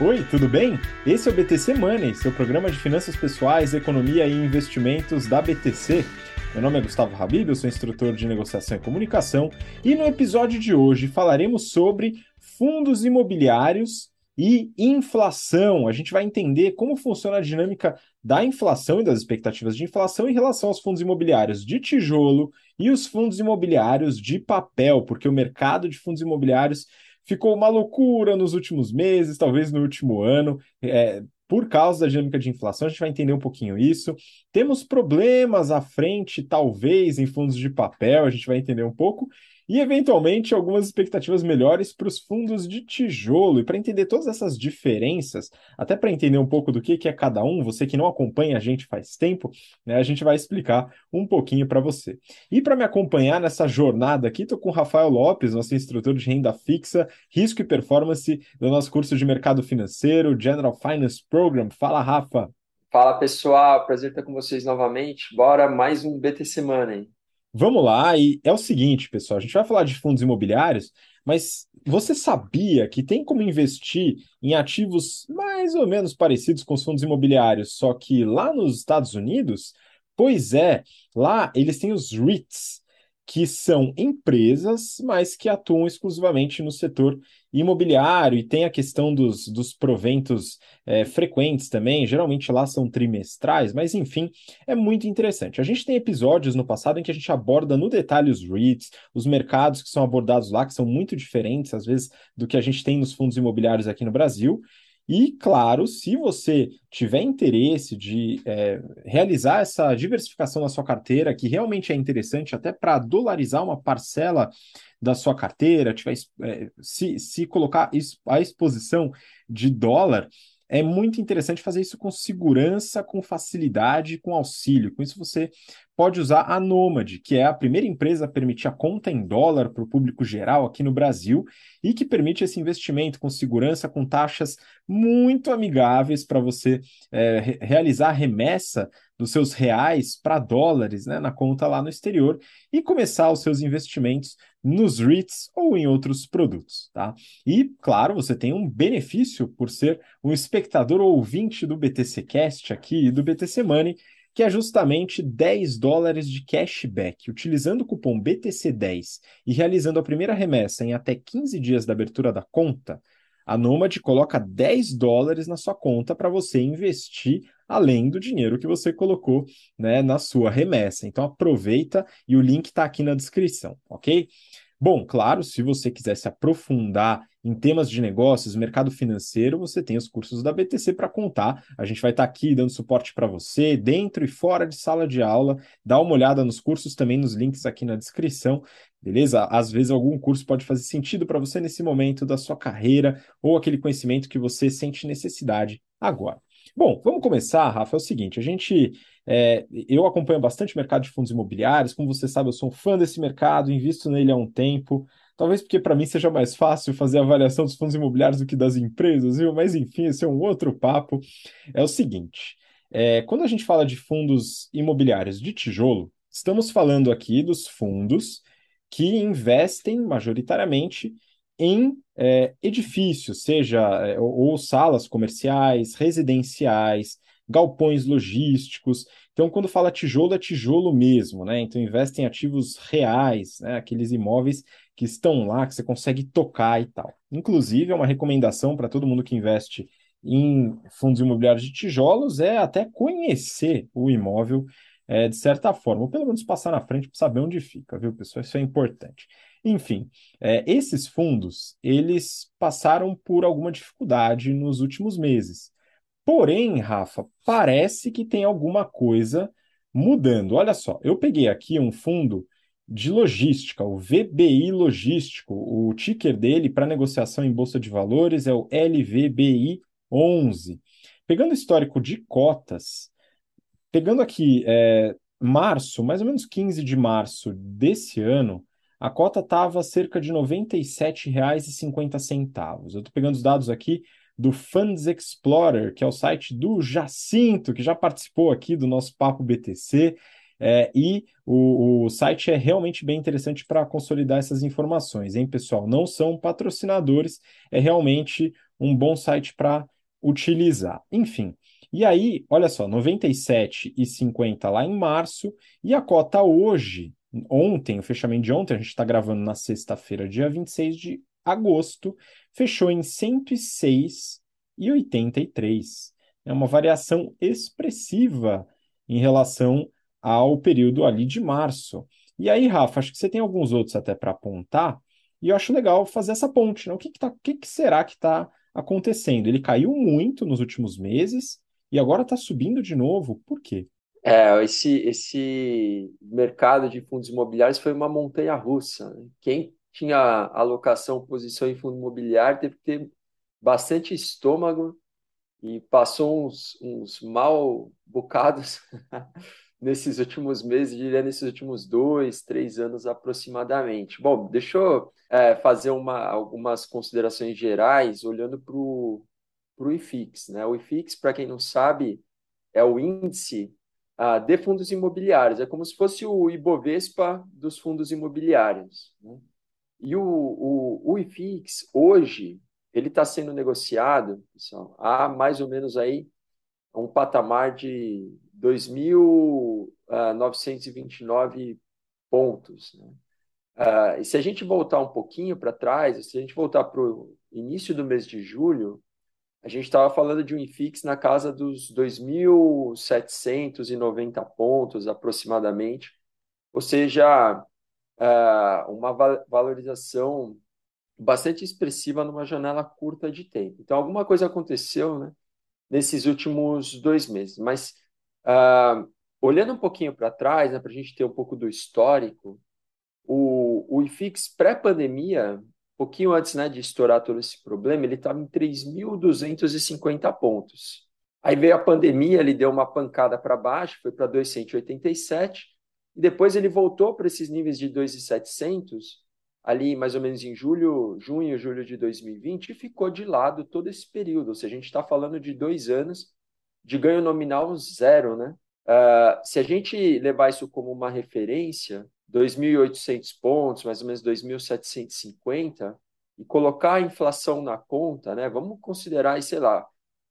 Oi, tudo bem? Esse é o BTC Money, seu programa de finanças pessoais, economia e investimentos da BTC. Meu nome é Gustavo Habib, eu sou instrutor de negociação e comunicação, e no episódio de hoje falaremos sobre fundos imobiliários e inflação. A gente vai entender como funciona a dinâmica da inflação e das expectativas de inflação em relação aos fundos imobiliários de tijolo e os fundos imobiliários de papel, porque o mercado de fundos imobiliários ficou uma loucura nos últimos meses, talvez no último ano. É, por causa da dinâmica de inflação, a gente vai entender um pouquinho isso. Temos problemas à frente, talvez, em fundos de papel, a gente vai entender um pouco e, eventualmente, algumas expectativas melhores para os fundos de tijolo. E para entender todas essas diferenças, até para entender um pouco do que, que é cada um, você que não acompanha a gente faz tempo, né, a gente vai explicar um pouquinho para você. E para me acompanhar nessa jornada aqui, estou com o Rafael Lopes, nosso instrutor de renda fixa, risco e performance do nosso curso de mercado financeiro, General Finance Program. Fala, Rafa. Fala pessoal, prazer estar com vocês novamente. Bora mais um BTC Money. Vamos lá, e é o seguinte, pessoal, a gente vai falar de fundos imobiliários, mas você sabia que tem como investir em ativos mais ou menos parecidos com os fundos imobiliários, só que lá nos Estados Unidos? Pois é, lá eles têm os REITs, que são empresas, mas que atuam exclusivamente no setor imobiliário e tem a questão dos, dos proventos é, frequentes também, geralmente lá são trimestrais, mas enfim, é muito interessante. A gente tem episódios no passado em que a gente aborda no detalhe os REITs, os mercados que são abordados lá, que são muito diferentes, às vezes, do que a gente tem nos fundos imobiliários aqui no Brasil. E, claro, se você tiver interesse de é, realizar essa diversificação na sua carteira, que realmente é interessante até para dolarizar uma parcela da sua carteira, tiver, é, se, se colocar a exposição de dólar, é muito interessante fazer isso com segurança, com facilidade, com auxílio. Com isso, você pode usar a Nomad, que é a primeira empresa a permitir a conta em dólar para o público geral aqui no Brasil e que permite esse investimento com segurança, com taxas muito amigáveis para você é, realizar a remessa dos seus reais para dólares né, na conta lá no exterior e começar os seus investimentos nos REITs ou em outros produtos, tá? E, claro, você tem um benefício por ser um espectador ou ouvinte do BTC Cast aqui e do BTC Money, que é justamente 10 dólares de cashback. Utilizando o cupom BTC10 e realizando a primeira remessa em até 15 dias da abertura da conta, a Nomad coloca 10 dólares na sua conta para você investir além do dinheiro que você colocou né, na sua remessa. Então aproveita e o link está aqui na descrição, ok? Bom, claro, se você quiser se aprofundar em temas de negócios, mercado financeiro, você tem os cursos da BTC para contar. A gente vai estar tá aqui dando suporte para você, dentro e fora de sala de aula. Dá uma olhada nos cursos também, nos links aqui na descrição, beleza? Às vezes algum curso pode fazer sentido para você nesse momento da sua carreira ou aquele conhecimento que você sente necessidade agora. Bom, vamos começar, Rafa. É o seguinte: a gente. É, eu acompanho bastante o mercado de fundos imobiliários. Como você sabe, eu sou um fã desse mercado, invisto nele há um tempo. Talvez porque para mim seja mais fácil fazer a avaliação dos fundos imobiliários do que das empresas, viu? Mas enfim, esse é um outro papo. É o seguinte: é, quando a gente fala de fundos imobiliários de tijolo, estamos falando aqui dos fundos que investem majoritariamente em é, edifícios, seja é, ou, ou salas comerciais, residenciais, galpões logísticos. Então, quando fala tijolo, é tijolo mesmo, né? Então, investe em ativos reais, né? aqueles imóveis que estão lá, que você consegue tocar e tal. Inclusive, é uma recomendação para todo mundo que investe em fundos imobiliários de tijolos é até conhecer o imóvel é, de certa forma, ou pelo menos passar na frente para saber onde fica, viu, pessoal? Isso é importante. Enfim, é, esses fundos, eles passaram por alguma dificuldade nos últimos meses. Porém, Rafa, parece que tem alguma coisa mudando. Olha só, eu peguei aqui um fundo de logística, o VBI Logístico. O ticker dele para negociação em bolsa de valores é o LVBI 11. Pegando o histórico de cotas, pegando aqui é, março, mais ou menos 15 de março desse ano, a cota estava cerca de R$ 97,50. Eu estou pegando os dados aqui do Funds Explorer, que é o site do Jacinto, que já participou aqui do nosso Papo BTC. É, e o, o site é realmente bem interessante para consolidar essas informações, hein, pessoal? Não são patrocinadores, é realmente um bom site para utilizar. Enfim. E aí, olha só, 97,50 lá em março, e a cota hoje, ontem, o fechamento de ontem, a gente está gravando na sexta-feira, dia 26 de agosto, fechou em 106,83. É uma variação expressiva em relação ao período ali de março. E aí, Rafa, acho que você tem alguns outros até para apontar, e eu acho legal fazer essa ponte. Né? O que, que, tá, que, que será que está acontecendo? Ele caiu muito nos últimos meses e agora está subindo de novo. Por quê? É, esse, esse mercado de fundos imobiliários foi uma montanha russa. Né? Quem tinha alocação, posição em fundo imobiliário teve que ter bastante estômago e passou uns, uns mal bocados nesses últimos meses, diria nesses últimos dois, três anos aproximadamente. Bom, deixa eu é, fazer uma, algumas considerações gerais olhando para o IFIX. Né? O IFIX, para quem não sabe, é o índice ah, de fundos imobiliários. É como se fosse o Ibovespa dos fundos imobiliários. Né? E o, o, o IFIX, hoje, ele está sendo negociado, pessoal, há mais ou menos aí um patamar de 2.929 ah, pontos. Né? Uh, e se a gente voltar um pouquinho para trás, se a gente voltar para o início do mês de julho, a gente estava falando de um IFIX na casa dos 2.790 pontos aproximadamente, ou seja, uh, uma valorização bastante expressiva numa janela curta de tempo. Então, alguma coisa aconteceu né, nesses últimos dois meses. Mas, uh, olhando um pouquinho para trás, né, para a gente ter um pouco do histórico, o, o IFIX pré-pandemia, um pouquinho antes né, de estourar todo esse problema, ele estava em 3.250 pontos. Aí veio a pandemia, ele deu uma pancada para baixo, foi para 287, e depois ele voltou para esses níveis de 2.700, ali mais ou menos em julho, junho, julho de 2020, e ficou de lado todo esse período. Ou seja, a gente está falando de dois anos de ganho nominal zero, né? Uh, se a gente levar isso como uma referência, 2.800 pontos, mais ou menos 2.750, e colocar a inflação na conta, né? Vamos considerar, sei lá,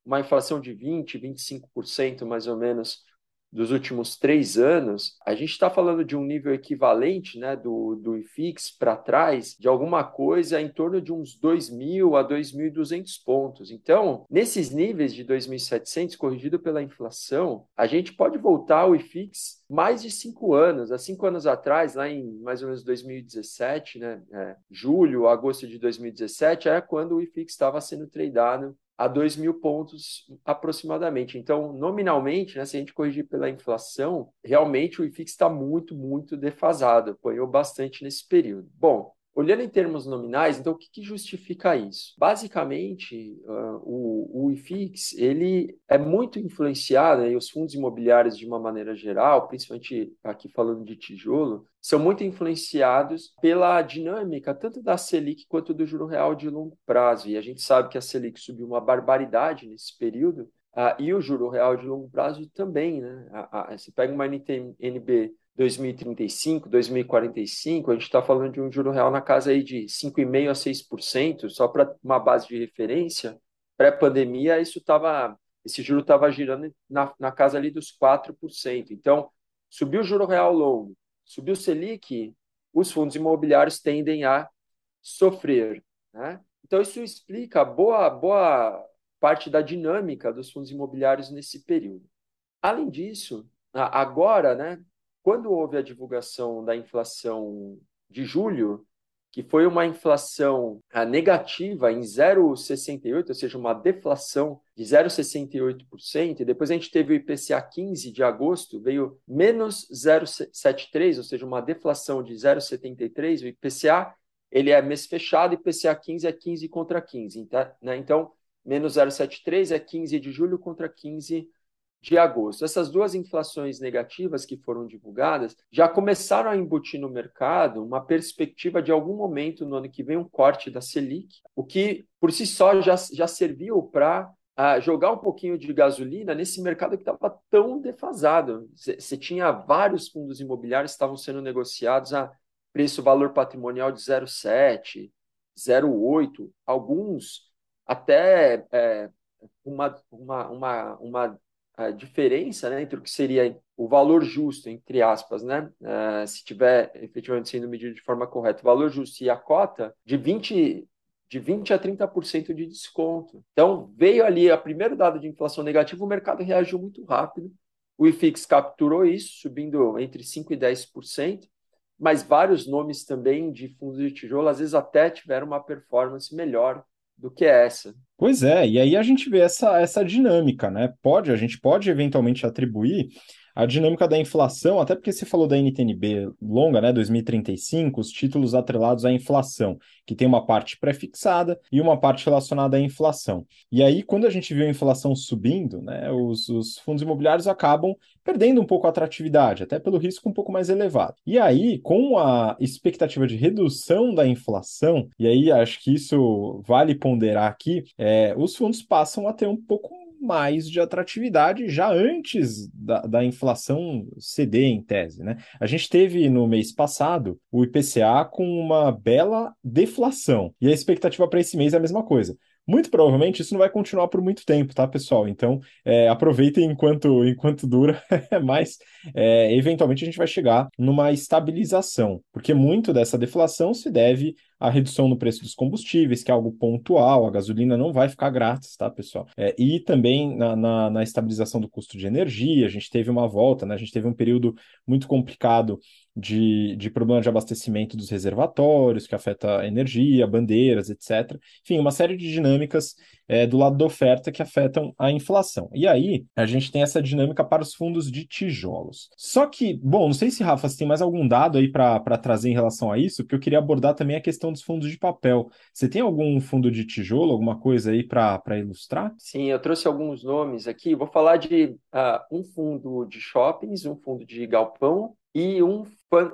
uma inflação de 20, 25% mais ou menos dos últimos três anos, a gente está falando de um nível equivalente né, do, do IFIX para trás, de alguma coisa em torno de uns 2.000 a 2.200 pontos. Então, nesses níveis de 2.700, corrigido pela inflação, a gente pode voltar ao IFIX mais de cinco anos. Há cinco anos atrás, lá em mais ou menos 2017, né, é, julho, agosto de 2017, é quando o IFIX estava sendo tradeado a 2 mil pontos aproximadamente. Então, nominalmente, né, se a gente corrigir pela inflação, realmente o IFIX está muito, muito defasado, apanhou bastante nesse período. Bom, Olhando em termos nominais, então o que, que justifica isso? Basicamente, uh, o, o IFIX ele é muito influenciado, né, e os fundos imobiliários de uma maneira geral, principalmente aqui falando de tijolo, são muito influenciados pela dinâmica tanto da Selic quanto do juro real de longo prazo. E a gente sabe que a Selic subiu uma barbaridade nesse período, uh, e o juro real de longo prazo também. Né? A, a, você pega uma NTNB 2035, 2045, a gente está falando de um juro real na casa aí de 5,5% a 6%, só para uma base de referência. Pré-pandemia, isso tava, esse juro estava girando na, na casa ali dos 4%. Então, subiu o juro real longo, subiu o Selic, os fundos imobiliários tendem a sofrer. Né? Então, isso explica boa, boa parte da dinâmica dos fundos imobiliários nesse período. Além disso, agora, né, quando houve a divulgação da inflação de julho, que foi uma inflação ah, negativa em 0,68, ou seja, uma deflação de 0,68%, e depois a gente teve o IPCA 15 de agosto, veio menos 0,73, ou seja, uma deflação de 0,73, o IPCA ele é mês fechado, IPCA 15 é 15 contra 15, tá? né? então menos 0,73 é 15 de julho contra 15 de agosto. Essas duas inflações negativas que foram divulgadas já começaram a embutir no mercado uma perspectiva de algum momento no ano que vem um corte da Selic, o que por si só já, já serviu para a jogar um pouquinho de gasolina nesse mercado que estava tão defasado. Você tinha vários fundos imobiliários que estavam sendo negociados a preço-valor patrimonial de 0,7, 0,8, alguns até é, uma, uma, uma, uma diferença né, entre o que seria o valor justo, entre aspas, né, uh, se tiver efetivamente sendo medido de forma correta, o valor justo e a cota de 20, de 20 a 30% de desconto. Então, veio ali a primeiro dado de inflação negativa, o mercado reagiu muito rápido, o IFIX capturou isso, subindo entre 5% e 10%, mas vários nomes também de fundos de tijolo, às vezes até tiveram uma performance melhor do que essa. Pois é, e aí a gente vê essa, essa dinâmica, né? Pode, a gente pode eventualmente atribuir a dinâmica da inflação, até porque você falou da NTNB longa, né, 2035, os títulos atrelados à inflação, que tem uma parte pré-fixada e uma parte relacionada à inflação. E aí, quando a gente viu a inflação subindo, né, os, os fundos imobiliários acabam perdendo um pouco a atratividade, até pelo risco um pouco mais elevado. E aí, com a expectativa de redução da inflação, e aí acho que isso vale ponderar aqui, é, os fundos passam a ter um pouco mais de atratividade já antes da, da inflação ceder em tese. Né? A gente teve no mês passado o IPCA com uma bela deflação, e a expectativa para esse mês é a mesma coisa. Muito provavelmente isso não vai continuar por muito tempo, tá, pessoal? Então, é, aproveitem enquanto, enquanto dura, mas é, eventualmente a gente vai chegar numa estabilização, porque muito dessa deflação se deve à redução no preço dos combustíveis, que é algo pontual, a gasolina não vai ficar grátis, tá, pessoal? É, e também na, na, na estabilização do custo de energia, a gente teve uma volta, né? A gente teve um período muito complicado de, de problema de abastecimento dos reservatórios, que afeta a energia, bandeiras, etc. Enfim, uma série de dinâmicas é, do lado da oferta que afetam a inflação. E aí, a gente tem essa dinâmica para os fundos de tijolos. Só que, bom, não sei se, Rafa, você tem mais algum dado aí para trazer em relação a isso, porque eu queria abordar também a questão dos fundos de papel. Você tem algum fundo de tijolo, alguma coisa aí para ilustrar? Sim, eu trouxe alguns nomes aqui. Vou falar de uh, um fundo de shoppings, um fundo de galpão e um,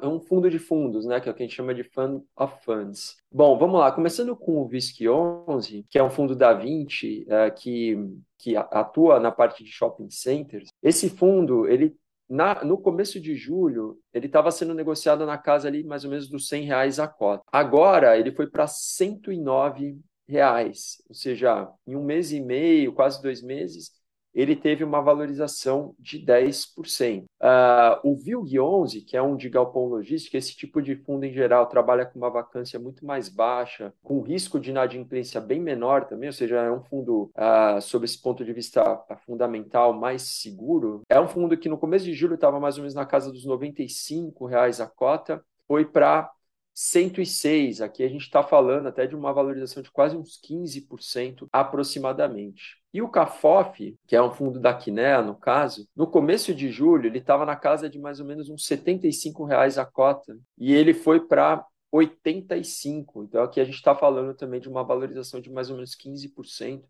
um fundo de fundos, né, que é o que a gente chama de Fund of Funds. Bom, vamos lá, começando com o VISC 11, que é um fundo da 20 é, que, que atua na parte de shopping centers. Esse fundo, ele na, no começo de julho, ele estava sendo negociado na casa ali mais ou menos dos 100 reais a cota. Agora, ele foi para 109 reais, ou seja, em um mês e meio, quase dois meses, ele teve uma valorização de 10%. Uh, ah, o VILG 11, que é um de galpão logística, esse tipo de fundo em geral trabalha com uma vacância muito mais baixa, com risco de inadimplência bem menor também, ou seja, é um fundo, uh, sob esse ponto de vista fundamental, mais seguro. É um fundo que no começo de julho estava mais ou menos na casa dos 95 reais a cota, foi para 106. Aqui a gente está falando até de uma valorização de quase uns 15% aproximadamente. E o CAFOF, que é um fundo da Quinea, no caso, no começo de julho ele estava na casa de mais ou menos uns 75 reais a cota e ele foi para 85. Então aqui a gente está falando também de uma valorização de mais ou menos 15%,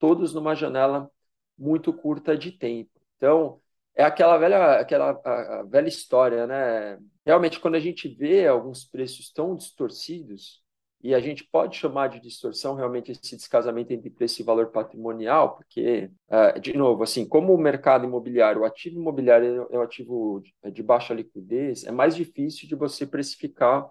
todos numa janela muito curta de tempo. Então é aquela velha, aquela velha história, né? Realmente, quando a gente vê alguns preços tão distorcidos, e a gente pode chamar de distorção realmente esse descasamento entre preço e valor patrimonial, porque, é, de novo, assim, como o mercado imobiliário, o ativo imobiliário é um ativo de baixa liquidez, é mais difícil de você precificar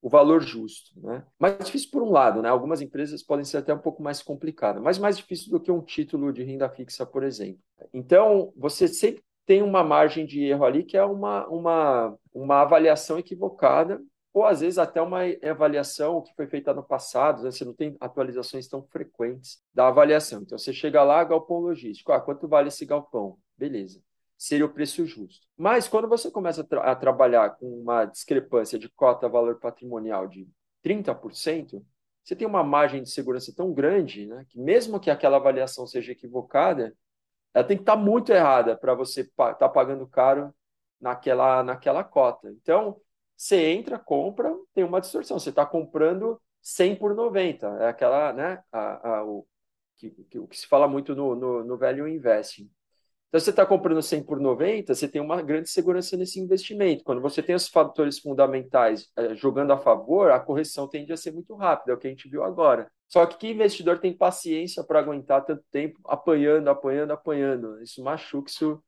o valor justo, né? Mais difícil por um lado, né? Algumas empresas podem ser até um pouco mais complicadas, mas mais difícil do que um título de renda fixa, por exemplo. Então, você sempre tem uma margem de erro ali que é uma, uma, uma avaliação equivocada, ou às vezes até uma avaliação que foi feita no passado, né? você não tem atualizações tão frequentes da avaliação. Então você chega lá, galpão logístico, ah, quanto vale esse galpão? Beleza. Seria o preço justo. Mas quando você começa a, tra a trabalhar com uma discrepância de cota valor patrimonial de 30%, você tem uma margem de segurança tão grande né, que, mesmo que aquela avaliação seja equivocada, ela tem que estar tá muito errada para você estar tá pagando caro naquela, naquela cota. Então, você entra, compra, tem uma distorção. Você está comprando 100 por 90. É aquela, né? A, a, o, que, que, o que se fala muito no, no, no value investing. Então, você está comprando 100 por 90, você tem uma grande segurança nesse investimento. Quando você tem os fatores fundamentais eh, jogando a favor, a correção tende a ser muito rápida, é o que a gente viu agora. Só que que investidor tem paciência para aguentar tanto tempo apanhando, apanhando, apanhando? Isso machuca, isso,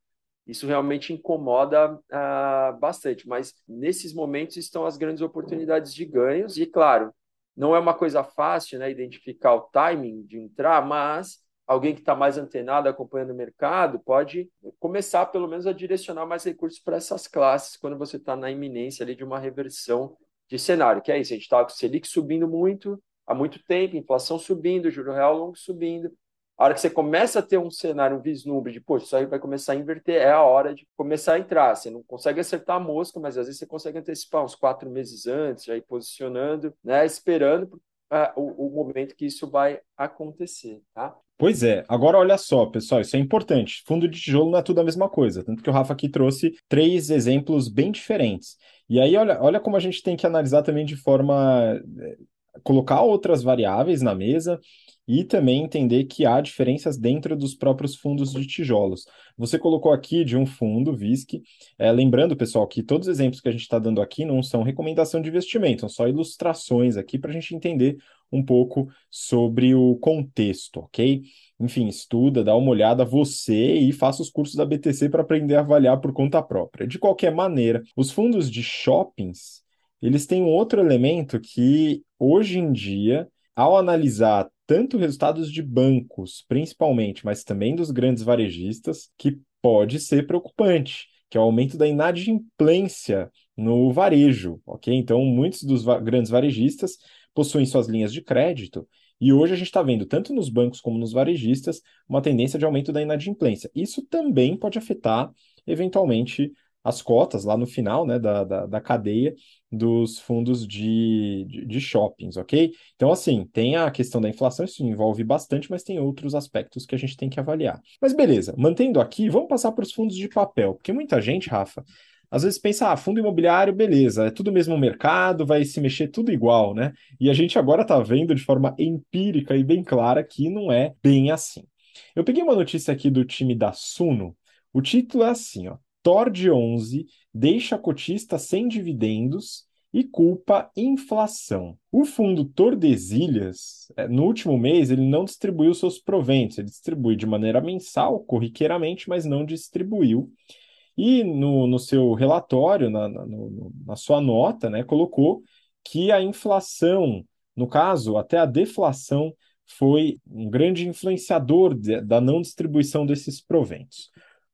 isso realmente incomoda uh, bastante. Mas nesses momentos estão as grandes oportunidades de ganhos. E, claro, não é uma coisa fácil né, identificar o timing de entrar, mas alguém que está mais antenado, acompanhando o mercado, pode começar, pelo menos, a direcionar mais recursos para essas classes quando você está na iminência ali de uma reversão de cenário, que é isso, a gente está com o Selic subindo muito, há muito tempo, inflação subindo, juro real longo subindo. A hora que você começa a ter um cenário, um vislumbre de, poxa, isso aí vai começar a inverter, é a hora de começar a entrar. Você não consegue acertar a mosca, mas às vezes você consegue antecipar uns quatro meses antes, já ir posicionando, né, esperando uh, o, o momento que isso vai acontecer, tá? Pois é, agora olha só, pessoal, isso é importante. Fundo de tijolo não é tudo a mesma coisa, tanto que o Rafa aqui trouxe três exemplos bem diferentes. E aí, olha, olha como a gente tem que analisar também de forma eh, colocar outras variáveis na mesa e também entender que há diferenças dentro dos próprios fundos de tijolos. Você colocou aqui de um fundo, VISC, é, lembrando, pessoal, que todos os exemplos que a gente está dando aqui não são recomendação de investimento, são só ilustrações aqui para a gente entender um pouco sobre o contexto, ok? Enfim, estuda, dá uma olhada você e faça os cursos da BTC para aprender a avaliar por conta própria. De qualquer maneira, os fundos de shoppings eles têm um outro elemento que, hoje em dia, ao analisar tanto resultados de bancos, principalmente, mas também dos grandes varejistas, que pode ser preocupante, que é o aumento da inadimplência no varejo, ok? Então, muitos dos va grandes varejistas possuem suas linhas de crédito e hoje a gente está vendo, tanto nos bancos como nos varejistas, uma tendência de aumento da inadimplência. Isso também pode afetar, eventualmente, as cotas lá no final né, da, da, da cadeia dos fundos de, de, de, shoppings, ok? Então, assim, tem a questão da inflação, isso envolve bastante, mas tem outros aspectos que a gente tem que avaliar. Mas beleza, mantendo aqui, vamos passar para os fundos de papel, porque muita gente, Rafa, às vezes pensa, ah, fundo imobiliário, beleza, é tudo mesmo mercado, vai se mexer tudo igual, né? E a gente agora está vendo de forma empírica e bem clara que não é bem assim. Eu peguei uma notícia aqui do time da Suno, o título é assim, ó. Tord 11 deixa cotista sem dividendos e culpa inflação. O fundo Tordesilhas, é, no último mês, ele não distribuiu seus proventos, ele distribui de maneira mensal, corriqueiramente, mas não distribuiu. E no, no seu relatório, na, na, no, na sua nota, né, colocou que a inflação, no caso, até a deflação, foi um grande influenciador de, da não distribuição desses proventos.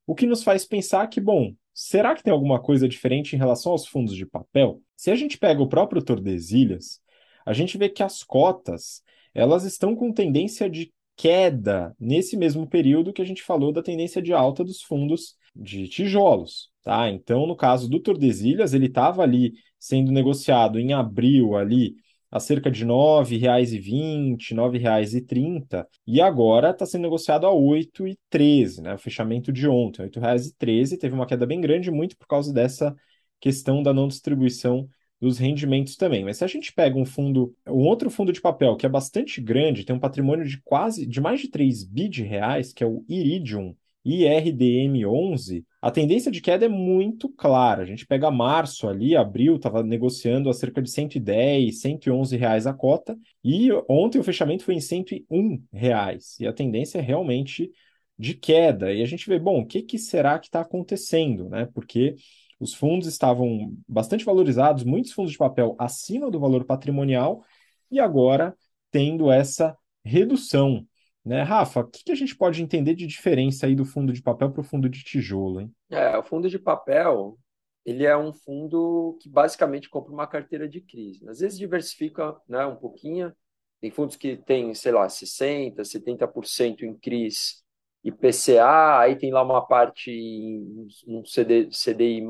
O que nos faz pensar que, bom, será que tem alguma coisa diferente em relação aos fundos de papel? Se a gente pega o próprio Tordesilhas, a gente vê que as cotas elas estão com tendência de queda nesse mesmo período que a gente falou da tendência de alta dos fundos de tijolos. Tá? Então, no caso do Tordesilhas, ele estava ali sendo negociado em abril ali a cerca de R$ 9,20, R$ 9,30, e agora está sendo negociado a R$ 8,13, né? O fechamento de ontem, R$ 8,13, teve uma queda bem grande, muito por causa dessa questão da não distribuição dos rendimentos também. Mas se a gente pega um fundo, um outro fundo de papel que é bastante grande, tem um patrimônio de quase de mais de 3 bi de reais, que é o Iridium, IRDM11, a tendência de queda é muito clara. A gente pega março ali, abril, estava negociando a cerca de 110, 111 reais a cota, e ontem o fechamento foi em 101 reais. E a tendência é realmente de queda. E a gente vê, bom, o que, que será que está acontecendo? Né? Porque os fundos estavam bastante valorizados, muitos fundos de papel acima do valor patrimonial, e agora tendo essa redução né, Rafa, o que, que a gente pode entender de diferença aí do fundo de papel para o fundo de tijolo, hein? É, o fundo de papel, ele é um fundo que basicamente compra uma carteira de crise. Às vezes diversifica, né, um pouquinho. Tem fundos que tem, sei lá, 60, 70% em CRIs e PCA, aí tem lá uma parte em um CD, CDI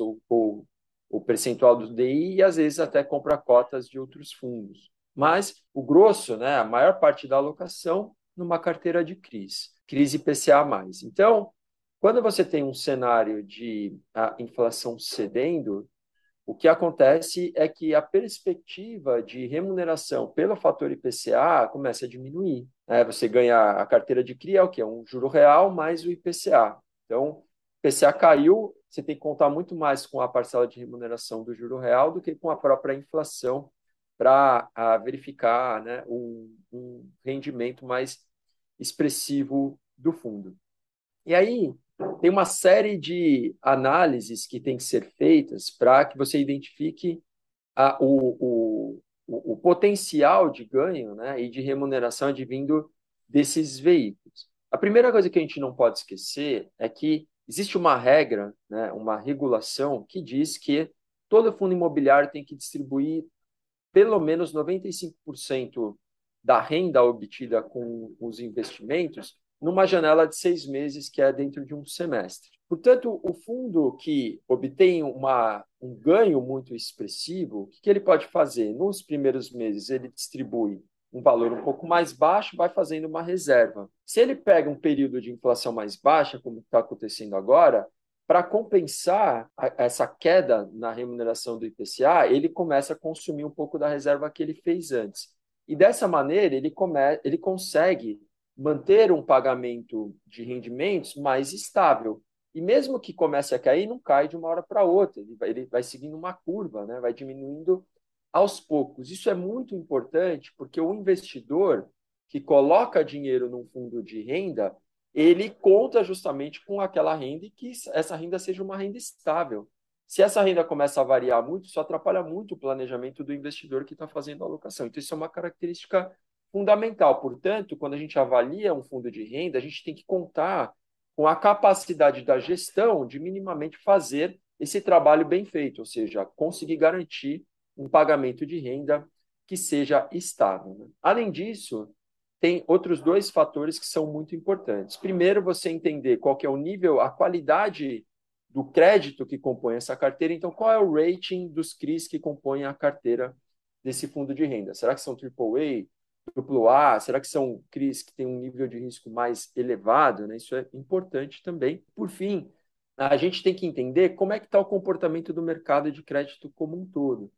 ou, ou o percentual do DI e às vezes até compra cotas de outros fundos. Mas o grosso, né, a maior parte da alocação numa carteira de crise, crise PCA+. Então, quando você tem um cenário de inflação cedendo, o que acontece é que a perspectiva de remuneração pelo fator IPCA começa a diminuir. Né? Você ganha a carteira de CRI, é o que? É um juro real mais o IPCA. Então, IPCA caiu, você tem que contar muito mais com a parcela de remuneração do juro real do que com a própria inflação para verificar né, um, um rendimento mais expressivo do fundo. E aí tem uma série de análises que tem que ser feitas para que você identifique a, o, o, o, potencial de ganho né, e de remuneração advindo desses veículos. A primeira coisa que a gente não pode esquecer é que existe uma regra, né, uma regulação que diz que todo fundo imobiliário tem que distribuir pelo menos 95% da renda obtida com os investimentos numa janela de seis meses, que é dentro de um semestre. Portanto, o fundo que obtém uma, um ganho muito expressivo, o que, que ele pode fazer? Nos primeiros meses, ele distribui um valor um pouco mais baixo, vai fazendo uma reserva. Se ele pega um período de inflação mais baixa, como está acontecendo agora, para compensar essa queda na remuneração do IPCA, ele começa a consumir um pouco da reserva que ele fez antes. E dessa maneira, ele, come, ele consegue manter um pagamento de rendimentos mais estável. E mesmo que comece a cair, não cai de uma hora para outra, ele vai, ele vai seguindo uma curva, né? vai diminuindo aos poucos. Isso é muito importante porque o investidor que coloca dinheiro num fundo de renda, ele conta justamente com aquela renda e que essa renda seja uma renda estável. Se essa renda começa a variar muito, isso atrapalha muito o planejamento do investidor que está fazendo a alocação. Então, isso é uma característica fundamental. Portanto, quando a gente avalia um fundo de renda, a gente tem que contar com a capacidade da gestão de minimamente fazer esse trabalho bem feito, ou seja, conseguir garantir um pagamento de renda que seja estável. Né? Além disso, tem outros dois fatores que são muito importantes. Primeiro, você entender qual é o nível, a qualidade do crédito que compõe essa carteira. Então, qual é o rating dos CRIs que compõem a carteira desse fundo de renda? Será que são AAA, AAA? Será que são CRIs que têm um nível de risco mais elevado? Né? Isso é importante também. Por fim, a gente tem que entender como é que está o comportamento do mercado de crédito como um todo.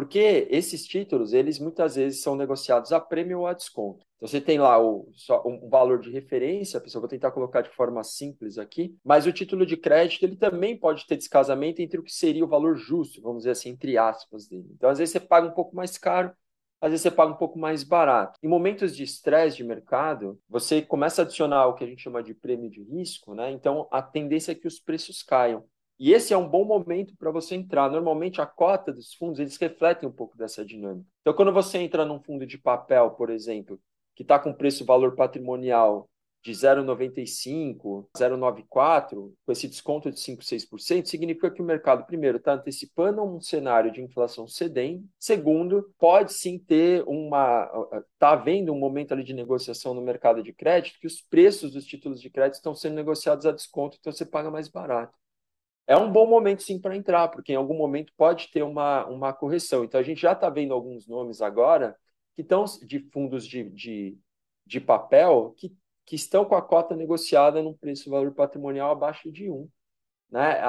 Porque esses títulos, eles muitas vezes são negociados a prêmio ou a desconto. Então, você tem lá o, só um valor de referência, pessoal, vou tentar colocar de forma simples aqui, mas o título de crédito, ele também pode ter descasamento entre o que seria o valor justo, vamos dizer assim, entre aspas dele. Então, às vezes você paga um pouco mais caro, às vezes você paga um pouco mais barato. Em momentos de estresse de mercado, você começa a adicionar o que a gente chama de prêmio de risco, né? Então, a tendência é que os preços caiam. E esse é um bom momento para você entrar. Normalmente, a cota dos fundos, eles refletem um pouco dessa dinâmica. Então, quando você entra num fundo de papel, por exemplo, que está com preço-valor patrimonial de 0,95, 0,94, com esse desconto de 5, 6%, significa que o mercado, primeiro, está antecipando um cenário de inflação cedendo, segundo, pode sim ter uma. Está havendo um momento ali de negociação no mercado de crédito que os preços dos títulos de crédito estão sendo negociados a desconto, então você paga mais barato é um bom momento sim para entrar, porque em algum momento pode ter uma, uma correção. Então a gente já está vendo alguns nomes agora que estão de fundos de, de, de papel que, que estão com a cota negociada num preço-valor patrimonial abaixo de 1. Né?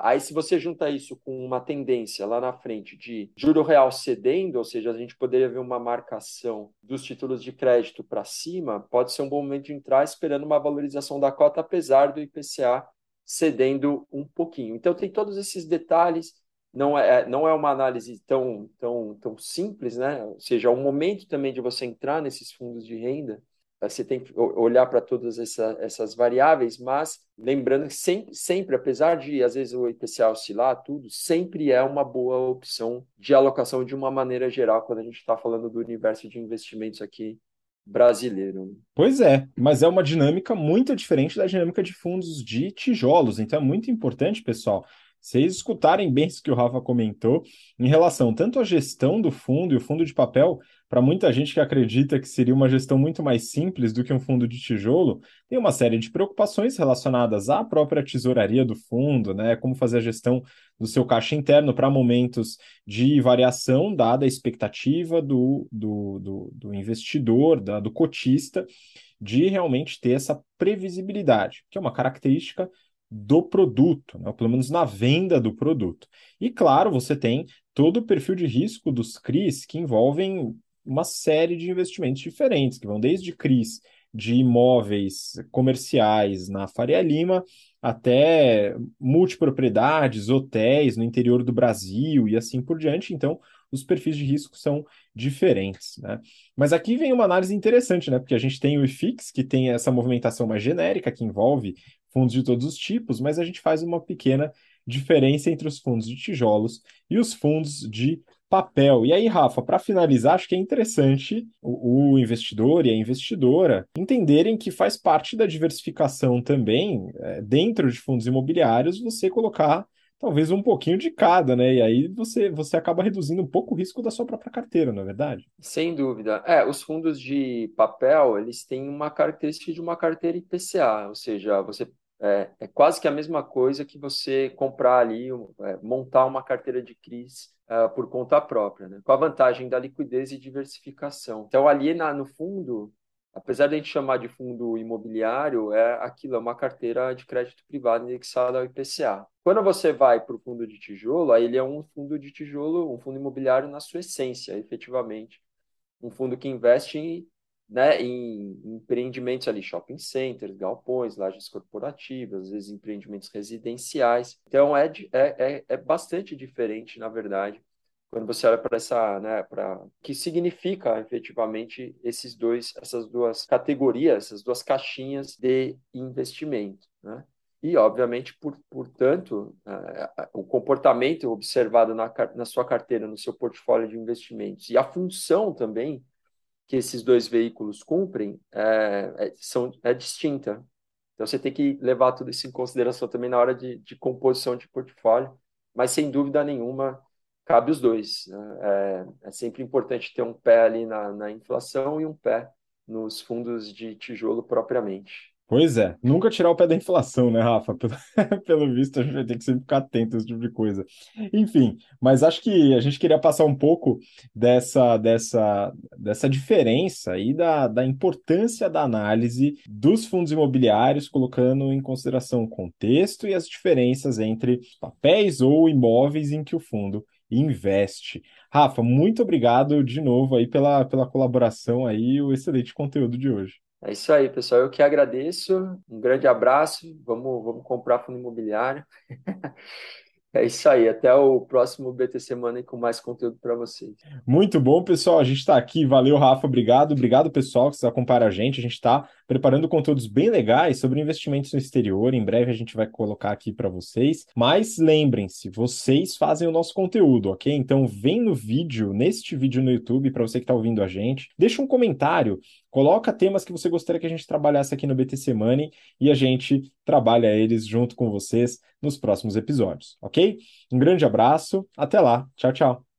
Aí, se você junta isso com uma tendência lá na frente de juro real cedendo, ou seja, a gente poderia ver uma marcação dos títulos de crédito para cima, pode ser um bom momento de entrar esperando uma valorização da cota, apesar do IPCA cedendo um pouquinho. Então, tem todos esses detalhes. Não é, não é uma análise tão, tão, tão simples, né? Ou seja, é um momento também de você entrar nesses fundos de renda. Você tem que olhar para todas essa, essas variáveis, mas lembrando que sempre, sempre, apesar de às vezes o IPCA oscilar, tudo, sempre é uma boa opção de alocação de uma maneira geral, quando a gente está falando do universo de investimentos aqui brasileiro. Pois é, mas é uma dinâmica muito diferente da dinâmica de fundos de tijolos. Então é muito importante, pessoal, vocês escutarem bem isso que o Rafa comentou em relação tanto à gestão do fundo e o fundo de papel, para muita gente que acredita que seria uma gestão muito mais simples do que um fundo de tijolo, tem uma série de preocupações relacionadas à própria tesouraria do fundo, né? Como fazer a gestão do seu caixa interno para momentos de variação, dada a expectativa do, do, do, do investidor, da, do cotista, de realmente ter essa previsibilidade, que é uma característica do produto, né? pelo menos na venda do produto. E claro, você tem todo o perfil de risco dos CRIs que envolvem uma série de investimentos diferentes, que vão desde CRIs de imóveis comerciais na Faria Lima até multipropriedades, hotéis no interior do Brasil e assim por diante. Então, os perfis de risco são diferentes, né? Mas aqui vem uma análise interessante, né? Porque a gente tem o IFIX, que tem essa movimentação mais genérica, que envolve fundos de todos os tipos, mas a gente faz uma pequena diferença entre os fundos de tijolos e os fundos de papel. E aí, Rafa, para finalizar, acho que é interessante o, o, investidor e a investidora entenderem que faz parte da diversificação também, é, dentro de fundos imobiliários, você colocar talvez um pouquinho de cada, né? E aí você, você acaba reduzindo um pouco o risco da sua própria carteira, não é verdade? Sem dúvida. É, os fundos de papel, eles têm uma característica de uma carteira IPCA, ou seja, você é, é quase que a mesma coisa que você comprar ali, é, montar uma carteira de CRIs uh, por conta própria, né? com a vantagem da liquidez e diversificação. Então, ali na, no fundo, apesar de a gente chamar de fundo imobiliário, é aquilo, é uma carteira de crédito privado indexada ao IPCA. Quando você vai para o fundo de tijolo, aí ele é um fundo de tijolo, um fundo imobiliário na sua essência, efetivamente. Um fundo que investe em né, em empreendimentos ali, shopping centers, galpões, lajes corporativas, às vezes empreendimentos residenciais. Então é, é, é, é bastante diferente, na verdade, quando você olha para essa, né, para que significa efetivamente esses dois, essas duas categorias, essas duas caixinhas de investimento, né? E, obviamente, por, portanto, uh, o comportamento observado na, na sua carteira, no seu portfólio de investimentos e a função também que esses dois veículos cumprem é, é, são, é distinta. Então, você tem que levar tudo isso em consideração também na hora de, de composição de portfólio, mas sem dúvida nenhuma cabe os dois. Né? É, é, sempre importante ter um pé ali na, na inflação e um pé nos fundos de tijolo propriamente. Pois é, nunca tirar o pé da inflação, né, Rafa? Pelo, pelo visto, a gente vai ter que sempre ficar atento a esse tipo de coisa. Enfim, mas acho que a gente queria passar um pouco dessa, dessa, dessa diferença aí da, da importância da análise dos fundos imobiliários, colocando em consideração o contexto e as diferenças entre papéis ou imóveis em que o fundo investe. Rafa, muito obrigado de novo aí pela, pela colaboração aí e o excelente conteúdo de hoje. É isso aí, pessoal. Eu que agradeço. Um grande abraço. Vamos, vamos comprar fundo imobiliário. É isso aí. Até o próximo BT Semana com mais conteúdo para vocês. Muito bom, pessoal. A gente está aqui. Valeu, Rafa. Obrigado. Obrigado, pessoal, que acompanha a gente. A gente está preparando conteúdos bem legais sobre investimentos no exterior. Em breve a gente vai colocar aqui para vocês. Mas lembrem-se, vocês fazem o nosso conteúdo, ok? Então vem no vídeo, neste vídeo no YouTube, para você que está ouvindo a gente. Deixa um comentário Coloca temas que você gostaria que a gente trabalhasse aqui no BTC Money e a gente trabalha eles junto com vocês nos próximos episódios, ok? Um grande abraço, até lá, tchau, tchau.